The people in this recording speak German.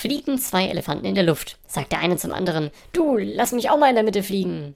fliegen zwei Elefanten in der Luft. Sagt der eine zum anderen, du, lass mich auch mal in der Mitte fliegen.